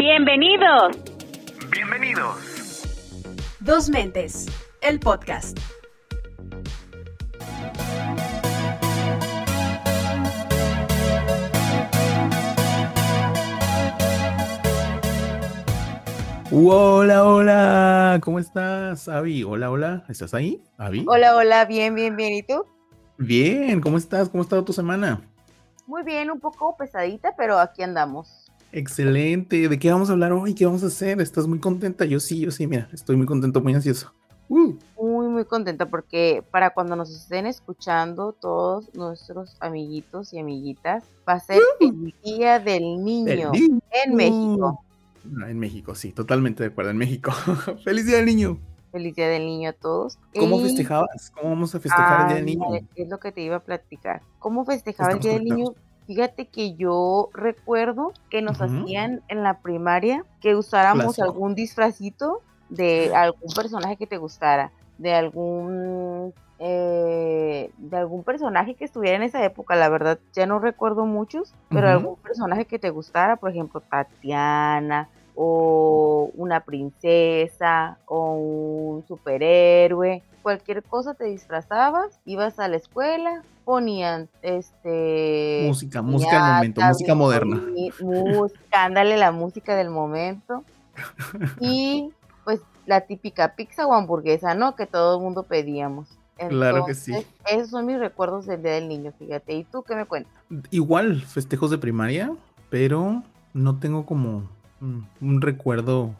Bienvenidos. Bienvenidos. Dos Mentes, el podcast. Hola, hola, ¿cómo estás, Avi? Hola, hola, ¿estás ahí, Avi? Hola, hola, bien, bien, bien. ¿Y tú? Bien, ¿cómo estás? ¿Cómo ha estado tu semana? Muy bien, un poco pesadita, pero aquí andamos. Excelente. ¿De qué vamos a hablar hoy? ¿Qué vamos a hacer? ¿Estás muy contenta? Yo sí, yo sí, mira, estoy muy contento, muy ansioso. Uh. Muy, muy contenta porque para cuando nos estén escuchando todos nuestros amiguitos y amiguitas, va a ser el Día del Niño, niño. en México. Ah, En México, sí, totalmente de acuerdo, en México. ¡Feliz Día del Niño! Feliz Día del Niño a todos. ¿Cómo Y- festejabas? ¿Cómo vamos a festejar el Día del Niño? Es lo que te iba a platicar. ¿Cómo festejaba el Día del Niño? Fíjate que yo recuerdo que nos hacían en la primaria que usáramos algún disfrazito de algún personaje que te gustara, de algún eh, de algún personaje que estuviera en esa época. La verdad ya no recuerdo muchos, pero algún personaje que te gustara, por ejemplo Tatiana o una princesa o un superhéroe, cualquier cosa te disfrazabas, ibas a la escuela, ponían este Música, música del momento, música moderna. música, ándale la música del momento y pues la típica pizza o hamburguesa, ¿no? Que todo el mundo pedíamos. Claro que sí. Esos son mis recuerdos del Día del Niño, fíjate. ¿Y tú qué me cuentas? Igual, festejos de primaria, pero no tengo como un recuerdo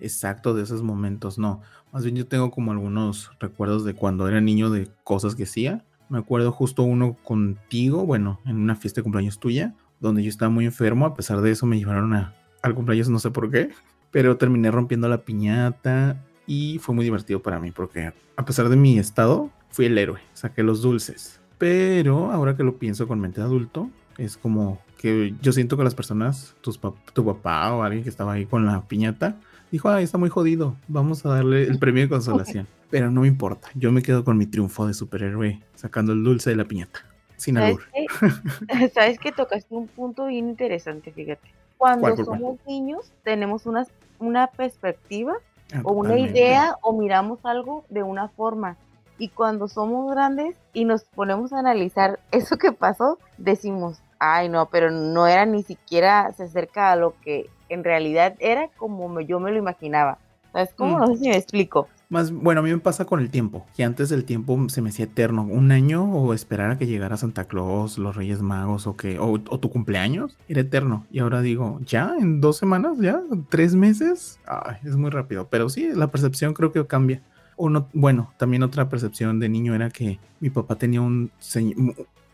exacto de esos momentos, no. Más bien yo tengo como algunos recuerdos de cuando era niño de cosas que hacía. Me acuerdo justo uno contigo, bueno, en una fiesta de cumpleaños tuya, donde yo estaba muy enfermo, a pesar de eso me llevaron a, al cumpleaños, no sé por qué, pero terminé rompiendo la piñata y fue muy divertido para mí porque a pesar de mi estado, fui el héroe, saqué los dulces. Pero ahora que lo pienso con mente adulto, es como que yo siento que las personas, tus tu papá o alguien que estaba ahí con la piñata, dijo, ay, está muy jodido, vamos a darle el premio de consolación. Pero no me importa, yo me quedo con mi triunfo de superhéroe sacando el dulce de la piñata, sin ¿Sabes albur. ¿Sabes que tocaste un punto bien interesante, fíjate? Cuando ¿Cuál, cuál, cuál? somos niños tenemos una, una perspectiva Ah, o una totalmente. idea o miramos algo de una forma. Y cuando somos grandes y nos ponemos a analizar eso que pasó, decimos, ay no, pero no era ni siquiera se acerca a lo que en realidad era como me- yo me lo imaginaba. ¿Sabes cómo? Mm. No sé si me explico. Más, bueno, a mí me pasa con el tiempo, que antes el tiempo se me hacía eterno, un año o esperar a que llegara Santa Claus, los Reyes Magos o que o, o tu cumpleaños era eterno y ahora digo, ya en dos semanas, ya tres meses, Ay, es muy rápido, pero sí la percepción creo que cambia. Uno, bueno, también otra percepción de niño era que mi papá tenía un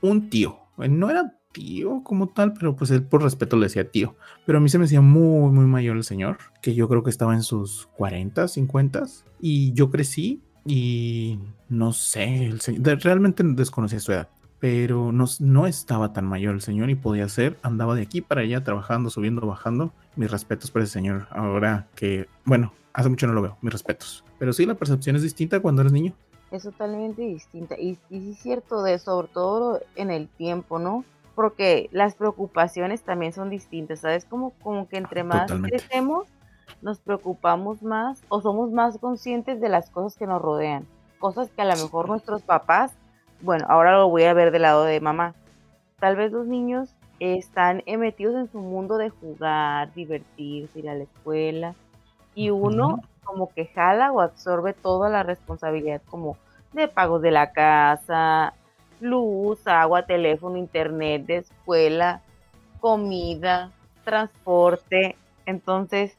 un tío, no era tío como tal, pero pues él por respeto le decía tío. Pero a mí se me hacía muy, muy mayor el señor, que yo creo que estaba en sus 40, 50. Y yo crecí y no sé, el señor, realmente desconocía su edad. Pero no, no estaba tan mayor el señor y podía ser, andaba de aquí para allá trabajando, subiendo, bajando. Mis respetos por ese señor. Ahora que, bueno, hace mucho no lo veo, mis respetos. Pero sí, la percepción es distinta cuando eres niño. es totalmente distinta. Y, y es cierto de sobre todo en el tiempo, ¿no? Porque las preocupaciones también son distintas, ¿sabes? Como, como que entre más Totalmente. crecemos, nos preocupamos más o somos más conscientes de las cosas que nos rodean. Cosas que a lo mejor nuestros papás, bueno, ahora lo voy a ver del lado de mamá. Tal vez los niños están eh, metidos en su mundo de jugar, divertirse, ir a la escuela. Y uno como que jala o absorbe toda la responsabilidad como de pagos de la casa, luz, agua, teléfono, internet, de escuela, comida, transporte. Entonces,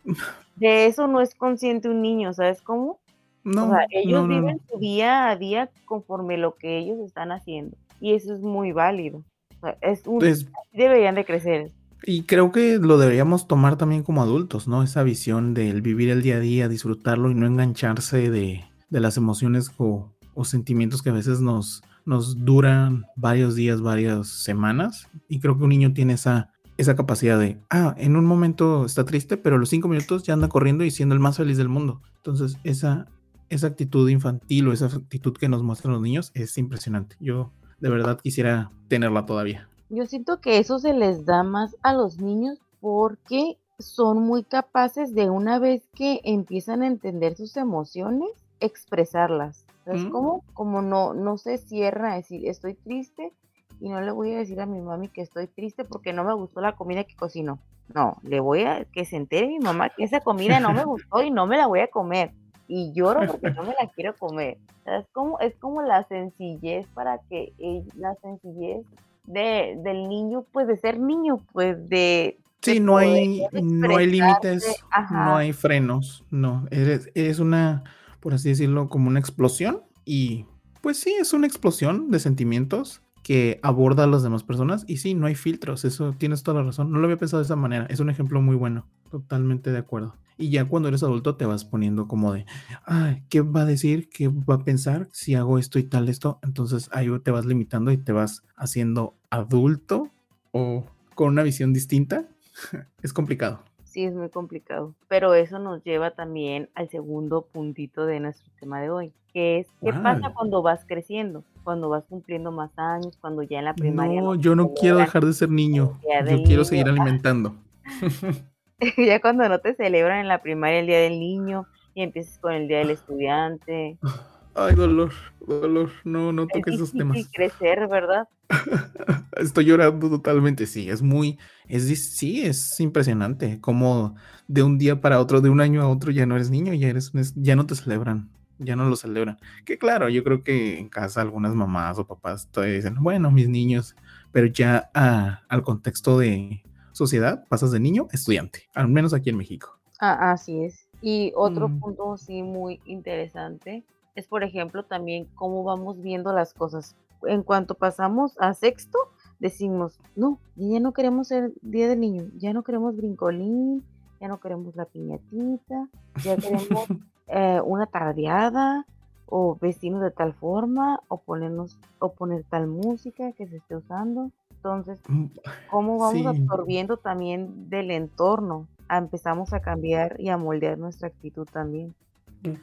de eso no es consciente un niño, ¿sabes cómo? No, o sea, ellos no, viven su día a día conforme lo que ellos están haciendo. Y eso es muy válido. O sea, es un, Es- deberían de crecer. Y creo que lo deberíamos tomar también como adultos, ¿no? Esa visión del vivir el día a día, disfrutarlo y no engancharse de, de las emociones o, o sentimientos que a veces nos, nos duran varios días, varias semanas. Y creo que un niño tiene esa, esa capacidad de, ah, en un momento está triste, pero los cinco minutos ya anda corriendo y siendo el más feliz del mundo. Entonces, esa, esa actitud infantil o esa actitud que nos muestran los niños es impresionante. Yo de verdad quisiera tenerla todavía. Yo siento que eso se les da más a los niños porque son muy capaces de una vez que empiezan a entender sus emociones, expresarlas. ¿Sabes Mm. cómo? Como no, no se cierra a decir estoy triste y no le voy a decir a mi mami que estoy triste porque no me gustó la comida que cocinó. No, le voy a que se entere mi mamá que esa comida no me gustó y no me la voy a comer. Y lloro porque no me la quiero comer. ¿Sabes cómo? Es como la sencillez para que ell- la sencillez de, del niño, pues de ser niño, pues de... Sí, de no hay, no hay límites, no hay frenos, no. Eres, eres una, por así decirlo, como una explosión. Y pues sí, es una explosión de sentimientos que aborda a las demás personas. Y sí, no hay filtros, eso tienes toda la razón. No lo había pensado de esa manera. Es un ejemplo muy bueno. Totalmente de acuerdo. Y ya cuando eres adulto te vas poniendo como de, ay, ¿qué va a decir? ¿Qué va a pensar si hago esto y tal esto? Entonces ahí te vas limitando y te vas haciendo adulto o con una visión distinta. es complicado. Sí, es muy complicado. Pero eso nos lleva también al segundo puntito de nuestro tema de hoy, que es qué pasa cuando vas creciendo, cuando vas cumpliendo más años, cuando ya en la primaria No, no yo no quiero dejar de ser niño. Yo quiero niño, seguir alimentando. ya cuando no te celebran en la primaria el día del niño y empiezas con el día del estudiante. Ay, dolor, dolor. No, no Es toques esos temas. crecer, ¿verdad? Estoy llorando totalmente. Sí, es muy, es, sí, es impresionante. Como de un día para otro, de un año a otro, ya no eres niño, ya eres, ya no te celebran, ya no lo celebran. Que claro, yo creo que en casa algunas mamás o papás todavía dicen, bueno, mis niños, pero ya a- al contexto de sociedad, pasas de niño a estudiante, al menos aquí en México. Ah, así es. Y otro Mm. punto sí muy interesante es, por ejemplo, también cómo vamos viendo las cosas. En cuanto pasamos a sexto, decimos, no, ya no queremos el Día del Niño, ya no queremos brincolín, ya no queremos la piñatita, ya queremos eh, una tardeada o vestirnos de tal forma o ponernos o poner tal música que se esté usando. Entonces, Mm, cómo vamos Sí. absorbiendo también del entorno. Empezamos a cambiar y a moldear nuestra actitud también.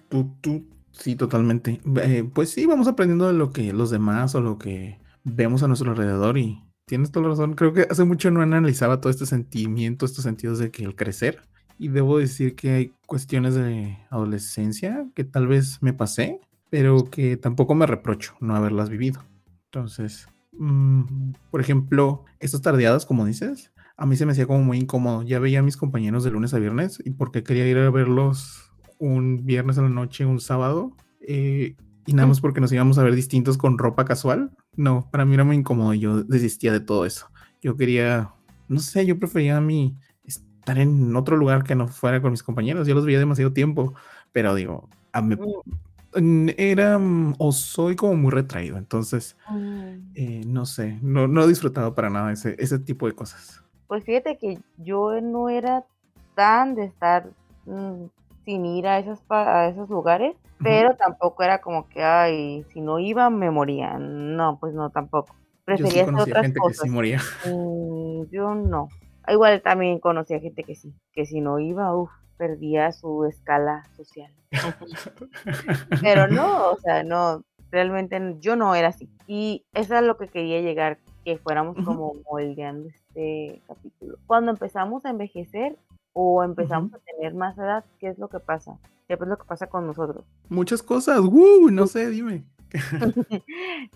Tú, tú, sí, totalmente. Eh, pues sí, vamos aprendiendo de lo que los demás o lo que vemos a nuestro alrededor y tienes toda la razón. Creo que hace mucho no analizaba todo este sentimiento, estos sentidos de que el crecer. Y debo decir que hay cuestiones de adolescencia que tal vez me pasé, pero que tampoco me reprocho no haberlas vivido. Entonces, mm, por ejemplo, estas tardeadas, como dices, a mí se me hacía como muy incómodo. Ya veía a mis compañeros de lunes a viernes y porque quería ir a verlos un viernes en la noche, un sábado, eh, y nada más porque nos íbamos a ver distintos con ropa casual. No, para mí era muy incómodo y yo desistía de todo eso. Yo quería, no sé, yo prefería a mí estar en otro lugar que no fuera con mis compañeros. Yo los veía demasiado tiempo, pero digo, a mí- Mm, era mm, o soy como muy retraído, entonces mm. eh, no sé, no, no he disfrutado para nada ese, ese tipo de cosas. Pues fíjate que yo no era tan de estar mm, sin ir a, esas, a esos lugares, pero tampoco era como que, ay, si no iba me moría. No, pues no, tampoco. Yo sí Prefería hacer conocía otras gente que cosas. sí moría. Mm, yo no. Igual también conocía gente que sí, que si no iba, uff, perdía su escala social. Pero no, o sea, no, realmente yo no era así. Y eso es lo que quería llegar, que fuéramos como moldeando este capítulo. Cuando empezamos a envejecer o empezamos a tener más edad, ¿qué es lo que pasa? ¿Qué es lo que pasa con nosotros? Muchas cosas, ¡uh! no sé, dime.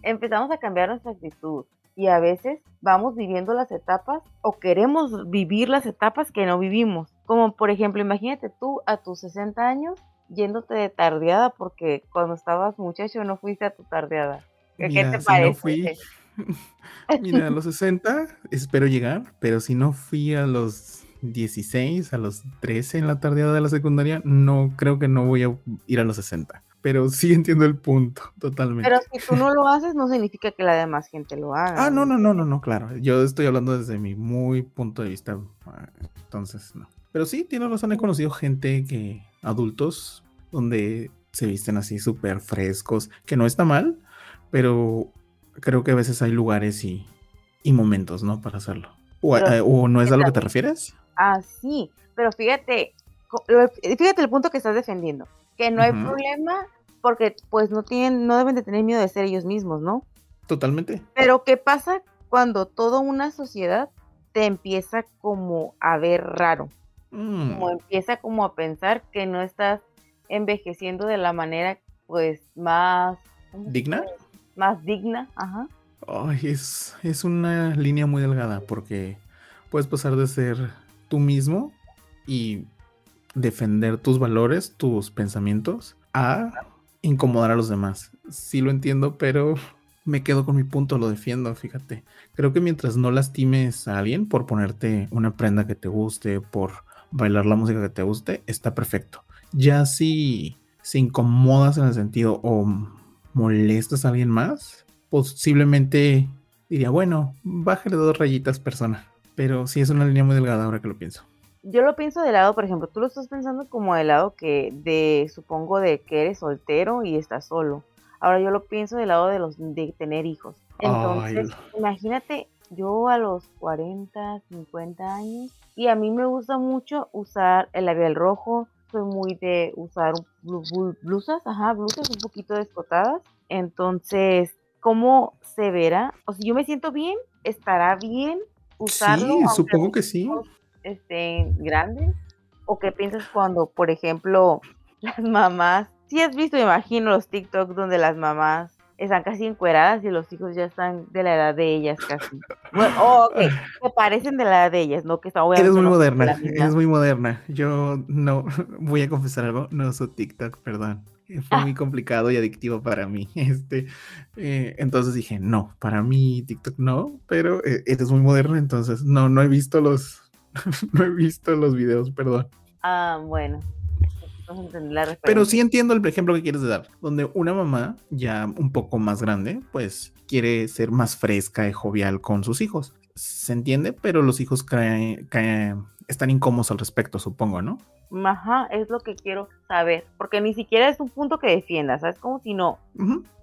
empezamos a cambiar nuestra actitud y a veces vamos viviendo las etapas o queremos vivir las etapas que no vivimos. Como por ejemplo, imagínate tú a tus 60 años yéndote de tardeada porque cuando estabas muchacho no fuiste a tu tardeada. ¿Qué, qué Mira, te si parece? no fui, mira, a los 60 espero llegar, pero si no fui a los 16, a los 13 en la tardeada de la secundaria, no creo que no voy a ir a los 60. Pero sí entiendo el punto, totalmente. Pero si tú no lo haces, no significa que la demás gente lo haga. Ah, no, no, no, no, no, claro. Yo estoy hablando desde mi muy punto de vista. ah, Entonces, no. Pero sí, tienes razón. He conocido gente que, adultos, donde se visten así súper frescos, que no está mal, pero creo que a veces hay lugares y, y momentos, ¿no? Para hacerlo. O, Pero eh, o no es a lo que te refieres. Ah, sí, pero fíjate, fíjate el punto que estás defendiendo, que no hay problema porque pues no tienen, no deben de tener miedo de ser ellos mismos, ¿no? Totalmente. Pero ¿qué pasa cuando toda una sociedad te empieza como a ver raro? como Mm, empieza como a pensar que no estás envejeciendo de la manera pues más, ¿cómo se ¿Digna? Más digna, ajá. Ay, es, es una línea muy delgada porque puedes pasar de ser tú mismo y defender tus valores, tus pensamientos, a incomodar a los demás. Sí lo entiendo, pero me quedo con mi punto, lo defiendo, fíjate. Creo que mientras no lastimes a alguien por ponerte una prenda que te guste, por bailar la música que te guste, está perfecto. Ya si se incomodas en el sentido o molestas a alguien más, posiblemente diría, bueno, bájale dos rayitas persona. Pero sí es una línea muy delgada ahora que lo pienso. Yo lo pienso de lado, por ejemplo, tú lo estás pensando como de lado que de, supongo, de que eres soltero y estás solo. Ahora yo lo pienso del lado de los de tener hijos. Ay, Entonces, imagínate, yo a los 40, 50 años, y a mí me gusta mucho usar el labial rojo, soy muy de usar blu- blu- blusas, ajá, blusas un poquito descotadas. Entonces, ¿cómo se verá? O sea, yo me siento bien, estará bien usarlo, sí, supongo que sí. estén grandes. ¿O qué piensas cuando, por ejemplo, las mamás, si has visto, imagino, los TikTok donde las mamás están casi encueradas y los hijos ya están de la edad de ellas casi? Bueno, oh, ok, se parecen de la edad de ellas, ¿no? Que está Eres muy no moderna, eres muy moderna. Yo no voy a confesar algo, no uso TikTok, perdón. Eh, Fue muy complicado y adictivo para mí. Este, eh, entonces dije, no, para mí TikTok no, pero eh, eres muy moderna, entonces no, no he visto los, no he visto los videos, perdón. Ah, bueno, la Pero sí entiendo el ejemplo que quieres dar, donde una mamá ya un poco más grande, pues quiere ser más fresca y jovial con sus hijos. Se entiende, pero los hijos caen- caen- están incómodos al respecto, supongo, ¿no? Ajá, es lo que quiero saber, porque ni siquiera es un punto que defiendas, ¿sabes? Como si no.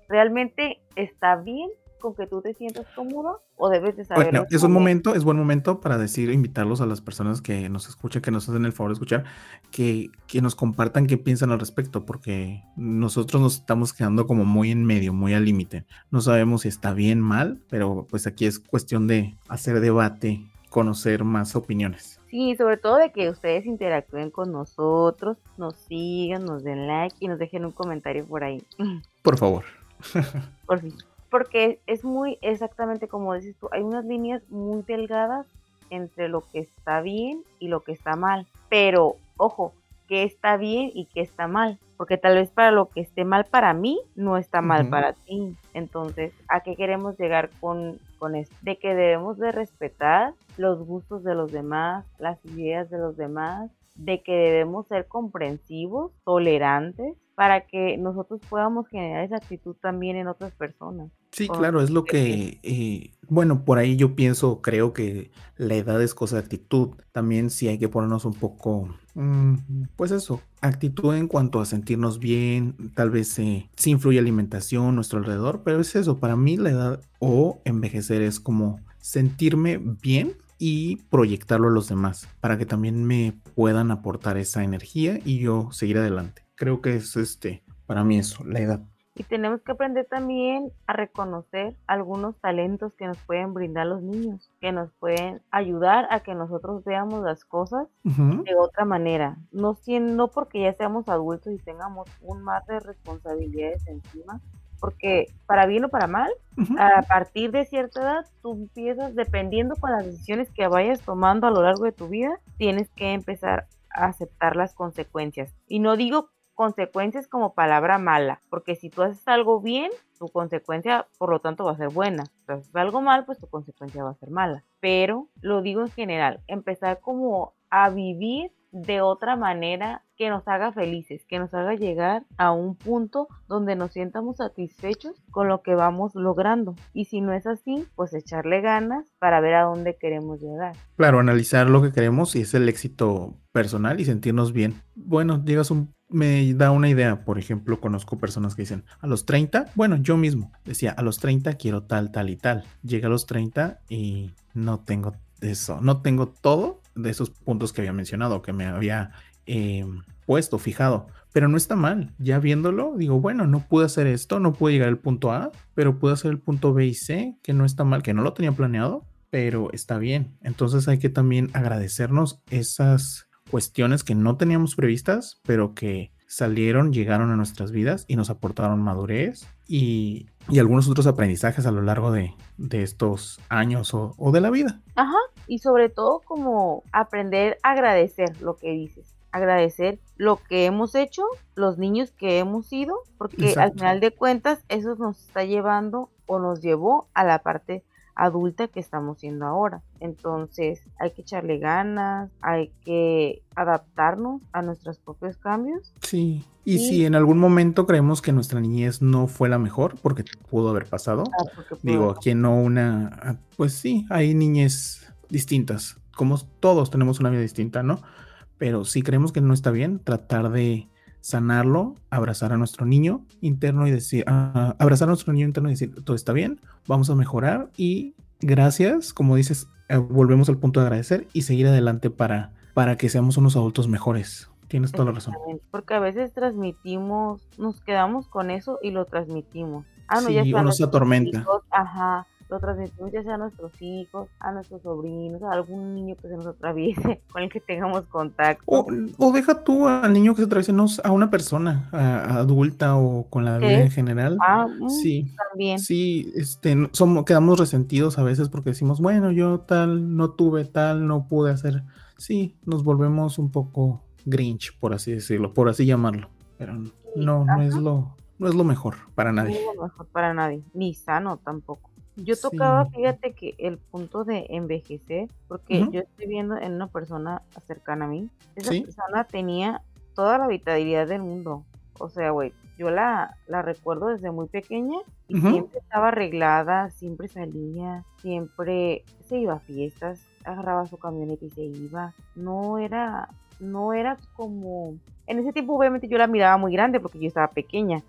¿realmente está bien con que tú te sientas cómodo o debes de saber? Bueno, es un momento, es buen momento para decir, invitarlos a las personas que nos escuchan, que nos hacen el favor de escuchar, que, que nos compartan qué piensan al respecto, porque nosotros nos estamos quedando como muy en medio, muy al límite. No sabemos si está bien, mal, pero pues aquí es cuestión de hacer debate, conocer más opiniones. Sí, sobre todo de que ustedes interactúen con nosotros, nos sigan, nos den like y nos dejen un comentario por ahí. Por favor. Por fin. Porque es muy exactamente como dices tú, hay unas líneas muy delgadas entre lo que está bien y lo que está mal. Pero, ojo, que está bien y que está mal. Porque tal vez para lo que esté mal para mí, no está mal para ti. Entonces, ¿a qué queremos llegar con, con esto? De que debemos de respetar los gustos de los demás, las ideas de los demás, de que debemos ser comprensivos, tolerantes, para que nosotros podamos generar esa actitud también en otras personas. Sí, claro, es lo que- que, eh, bueno, por ahí yo pienso, creo que la edad es cosa de actitud. También sí hay que ponernos un poco, mm, pues eso, actitud en cuanto a sentirnos bien, tal vez eh, sí influye alimentación, nuestro alrededor, pero es eso, para mí la edad o envejecer es como sentirme bien y proyectarlo a los demás, para que también me puedan aportar esa energía y yo seguir adelante. Creo que es este, para mí eso, la edad. Y tenemos que aprender también a reconocer algunos talentos que nos pueden brindar los niños, que nos pueden ayudar a que nosotros veamos las cosas de otra manera. No, no porque ya seamos adultos y tengamos un mar de responsabilidades encima, porque para bien o para mal, a partir de cierta edad, tú empiezas, dependiendo con las decisiones que vayas tomando a lo largo de tu vida, tienes que empezar a aceptar las consecuencias. Y no digo consecuencias como palabra mala, porque si tú haces algo bien, tu consecuencia, por lo tanto, va a ser buena. Si haces algo mal, pues tu consecuencia va a ser mala. Pero lo digo en general, empezar como a vivir de otra manera que nos haga felices, que nos haga llegar a un punto donde nos sientamos satisfechos con lo que vamos logrando. Y si no es así, pues echarle ganas para ver a dónde queremos llegar. Claro, analizar lo que queremos y es el éxito personal y sentirnos bien. Bueno, digas un, me da una idea. Por ejemplo, conozco personas que dicen a los 30, bueno, yo mismo decía a los 30 quiero tal, tal y tal. Llega a los 30 y no tengo eso, no tengo todo de esos puntos que había mencionado, que me había eh, puesto, fijado. Pero no está mal. Ya viéndolo, digo, bueno, no pude hacer esto, no pude llegar al punto A, pero pude hacer el punto B y C, que no está mal, que no lo tenía planeado, pero está bien. Entonces hay que también agradecernos esas cuestiones que no teníamos previstas, pero que salieron, llegaron a nuestras vidas y nos aportaron madurez y, y algunos otros aprendizajes a lo largo de, de estos años o, o, de la vida. Ajá, y sobre todo como aprender a agradecer lo que dices, agradecer lo que hemos hecho, los niños que hemos sido, porque Exacto. al final de cuentas eso nos está llevando o nos llevó a la parte adulta que estamos siendo ahora. Entonces hay que echarle ganas, hay que adaptarnos a nuestros propios cambios. Sí, y, y si en algún momento creemos que nuestra niñez no fue la mejor, porque pudo haber pasado, ah, digo, aquí no una, pues sí, hay niñez distintas, como todos tenemos una vida distinta, ¿no? Pero si creemos que no está bien, tratar de sanarlo, abrazar a nuestro niño interno y decir, uh, abrazar a nuestro niño interno y decir, todo está bien, vamos a mejorar y gracias, como dices, eh, volvemos al punto de agradecer y seguir adelante para, para que seamos unos adultos mejores. Tienes toda la razón. Porque a veces transmitimos, nos quedamos con eso y lo transmitimos. Ah, no, sí, ya uno se atormenta. Hijos, ajá, lo transmitimos ya sea a nuestros hijos, a nuestros sobrinos, a algún niño que se nos atraviese, con el que tengamos contacto. O, o deja tú al niño que se atraviese no, a una persona a, a adulta o con la vida en general. Ah, sí, también. Sí, este, somos, quedamos resentidos a veces porque decimos, bueno, yo tal, no tuve tal, no pude hacer. Sí, nos volvemos un poco Grinch, por así decirlo, por así llamarlo. Pero no, no es lo, no es lo mejor para nadie. No es lo mejor para nadie, ni sano tampoco. Yo tocaba, sí. fíjate que el punto de envejecer, porque uh -huh. yo estoy viendo en una persona cercana a mí, esa ¿Sí? persona tenía toda la vitalidad del mundo. O sea, güey, yo la, la recuerdo desde muy pequeña y uh -huh. siempre estaba arreglada, siempre salía, siempre se iba a fiestas, agarraba su camioneta y se iba. No era, no era como... En ese tiempo obviamente yo la miraba muy grande porque yo estaba pequeña,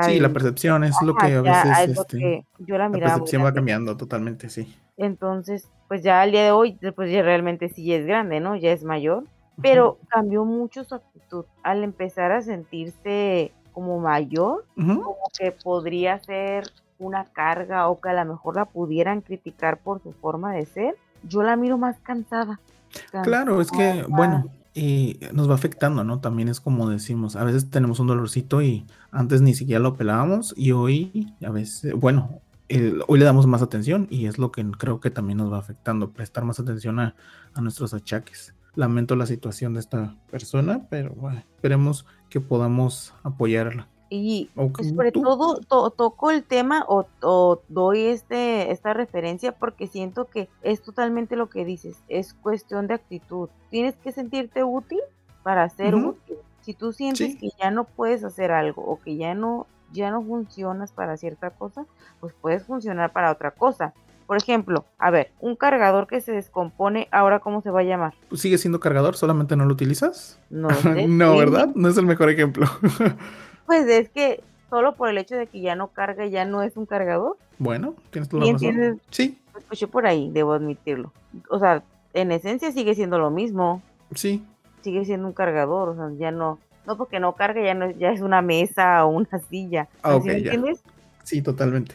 Sí, la percepción es lo que a veces este, que yo la, miraba la percepción va cambiando totalmente, sí. Entonces, pues ya al día de hoy, pues ya realmente sí es grande, ¿no? Ya es mayor, pero uh -huh. cambió mucho su actitud al empezar a sentirse como mayor, uh -huh. como que podría ser una carga o que a lo mejor la pudieran criticar por su forma de ser. Yo la miro más cansada. cansada. Claro, es que, bueno, y nos va afectando, ¿no? También es como decimos, a veces tenemos un dolorcito y antes ni siquiera lo pelábamos y hoy, a veces, bueno, el, hoy le damos más atención y es lo que creo que también nos va afectando, prestar más atención a, a nuestros achaques. Lamento la situación de esta persona, pero bueno, esperemos que podamos apoyarla. Y okay. sobre ¿Tú? todo to, toco el tema o, o, doy este, esta referencia porque siento que es totalmente lo que dices, es cuestión de actitud. Tienes que sentirte útil para ser uh -huh. útil. Si tú sientes sí. que ya no puedes hacer algo o que ya no, ya no funcionas para cierta cosa, pues puedes funcionar para otra cosa. Por ejemplo, a ver, un cargador que se descompone, ¿ahora cómo se va a llamar? Pues ¿Sigue siendo cargador? ¿Solamente no lo utilizas? No, sé. no, ¿verdad? No es el mejor ejemplo. Pues es que solo por el hecho de que ya no carga, ya no es un cargador. Bueno, tienes la razón. Sí. Escuché por ahí, debo admitirlo. O sea, en esencia sigue siendo lo mismo. Sí. Sigue siendo un cargador, o sea, ya no, no porque no carga, ya no ya es una mesa o una silla. Ah, ok, ¿Sí entiendes? Sí, totalmente.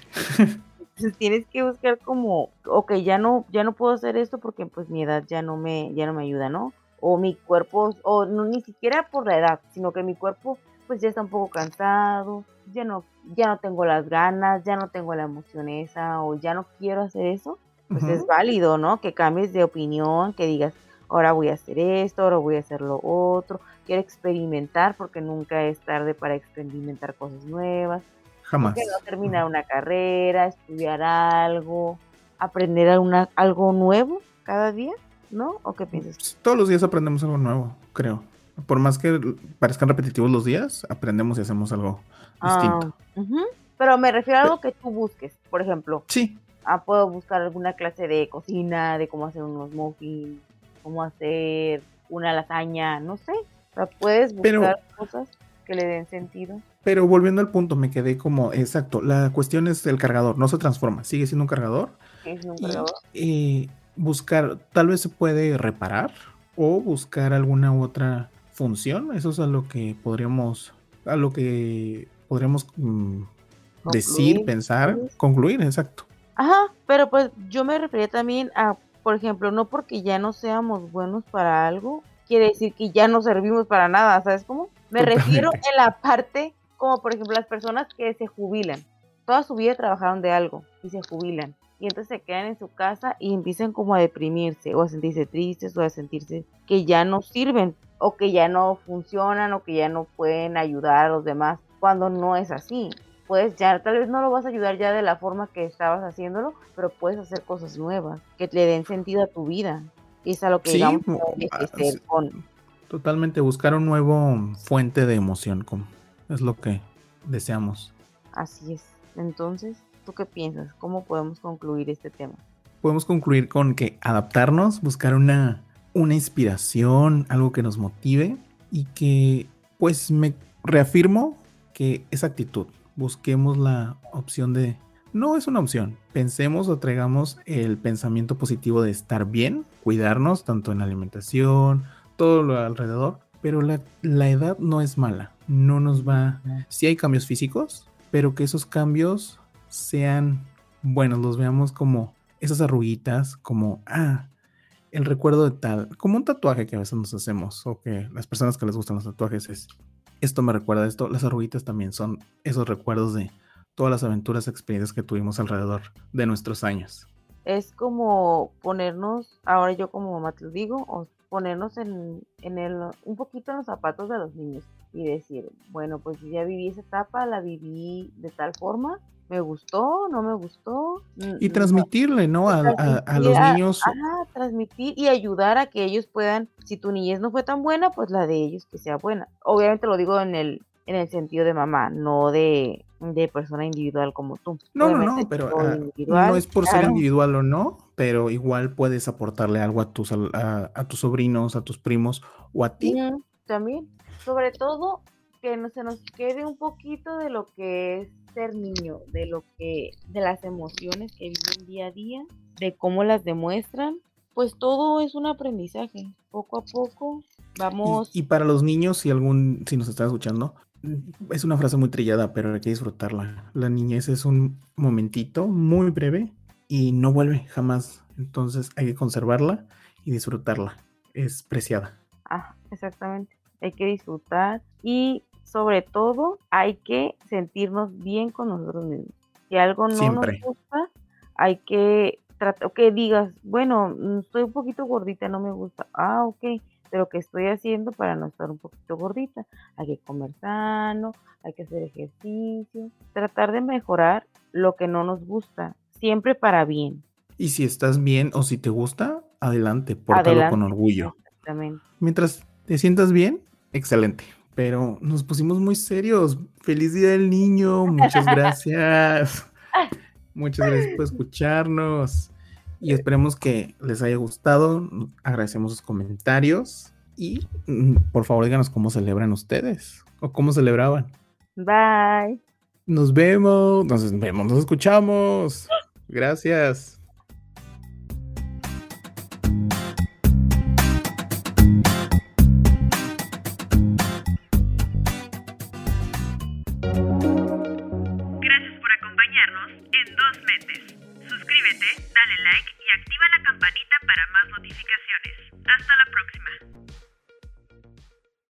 Entonces tienes que buscar como, ok, ya no, ya no puedo hacer esto porque pues mi edad ya no me, ya no me ayuda, ¿no? O mi cuerpo, o no, ni siquiera por la edad, sino que mi cuerpo pues ya está un poco cansado, ya no, ya no tengo las ganas, ya no tengo la emoción esa, o ya no quiero hacer eso, pues uh -huh. es válido, ¿no? Que cambies de opinión, que digas, ahora voy a hacer esto, ahora voy a hacer lo otro, quiero experimentar porque nunca es tarde para experimentar cosas nuevas. Jamás. No terminar una carrera, estudiar algo, aprender alguna, algo nuevo cada día, ¿no? ¿O qué piensas? Todos los días aprendemos algo nuevo, creo por más que parezcan repetitivos los días, aprendemos y hacemos algo distinto. Uh -huh. Pero me refiero a algo que tú busques, por ejemplo. Sí. Ah, puedo buscar alguna clase de cocina, de cómo hacer unos muffins, cómo hacer una lasaña, no sé. O sea, puedes buscar Pero, cosas que le den sentido. Pero volviendo al punto, me quedé como, exacto, la cuestión es el cargador, no se transforma, sigue siendo un cargador. Es un cargador. Y, eh, buscar, tal vez se puede reparar o buscar alguna otra función, eso es a lo que podríamos, a lo que podríamos mm, decir, pensar, concluir, exacto. Ajá, pero pues yo me refería también a, por ejemplo, no porque ya no seamos buenos para algo, quiere decir que ya no servimos para nada, ¿sabes cómo? Me refiero en la parte, como por ejemplo las personas que se jubilan, toda su vida trabajaron de algo y se jubilan. Y entonces se quedan en su casa y empiezan como a deprimirse o a sentirse tristes o a sentirse que ya no sirven o que ya no funcionan o que ya no pueden ayudar a los demás cuando no es así. Pues ya tal vez no lo vas a ayudar ya de la forma que estabas haciéndolo, pero puedes hacer cosas nuevas que le den sentido a tu vida. Y es a lo que Sí, digamos mo- que ah, con Totalmente, buscar un nuevo fuente de emoción, como es lo que deseamos. Así es. Entonces, ¿tú qué piensas? ¿Cómo podemos concluir este tema? Podemos concluir con que adaptarnos, buscar una, una inspiración, algo que nos motive y que pues me reafirmo que esa actitud, busquemos la opción de, no es una opción, pensemos o traigamos el pensamiento positivo de estar bien, cuidarnos tanto en alimentación, todo lo alrededor, pero la, la edad no es mala, no nos va, sí hay cambios físicos, pero que esos cambios sean buenos, los veamos como esas arruguitas, como, ah, el recuerdo de tal, como un tatuaje que a veces nos hacemos, o que las personas que les gustan los tatuajes es, esto me recuerda a esto, las arruguitas también son esos recuerdos de todas las aventuras, experiencias que tuvimos alrededor de nuestros años. Es como ponernos, ahora yo como mamá te lo digo, o ponernos en, en el, un poquito en los zapatos de los niños y decir, bueno, pues ya viví esa etapa, la viví de tal forma, me gustó, no me gustó. Y transmitirle, ¿no? A, a- los niños. ajá, transmitir y ayudar a que ellos puedan, si tu niñez no fue tan buena, pues la de ellos que sea buena. Obviamente lo digo en el, en el sentido de mamá, no de, de persona individual como tú. No, no, Obviamente no, pero ah, no es por ser individual o no, pero igual puedes aportarle algo a tus, a, tus sobrinos, a tus primos o a ti. También, sobre todo que no se nos quede un poquito de lo que es ser niño, de lo que, de las emociones que viven día a día, de cómo las demuestran, pues todo es un aprendizaje. Poco a poco vamos, Y, y para los niños, si algún, si nos están escuchando, es una frase muy trillada, pero hay que disfrutarla. La niñez es un momentito muy breve y no vuelve jamás. Entonces hay que conservarla y disfrutarla. Es preciada. ah, exactamente, hay que disfrutar y sobre todo hay que sentirnos bien con nosotros mismos. Si algo no Siempre. nos gusta, hay que tratar, que digas, bueno, mm, estoy un poquito gordita, no me gusta. Ah, ok, pero ¿qué estoy haciendo para no estar un poquito gordita? Hay que comer sano, hay que hacer ejercicio, tratar de mejorar lo que no nos gusta, siempre para bien. Y si estás bien o si te gusta, adelante, pórtalo con Adelante. orgullo. Exactamente. Mientras te sientas bien, excelente. Pero nos pusimos muy serios. Feliz Día del Niño. Muchas gracias. Muchas gracias por escucharnos. Y esperemos que les haya gustado. Agradecemos sus comentarios. Y mm, por favor díganos cómo celebran ustedes. O cómo celebraban. Bye. Nos vemos. Nos vemos. Nos escuchamos. Gracias.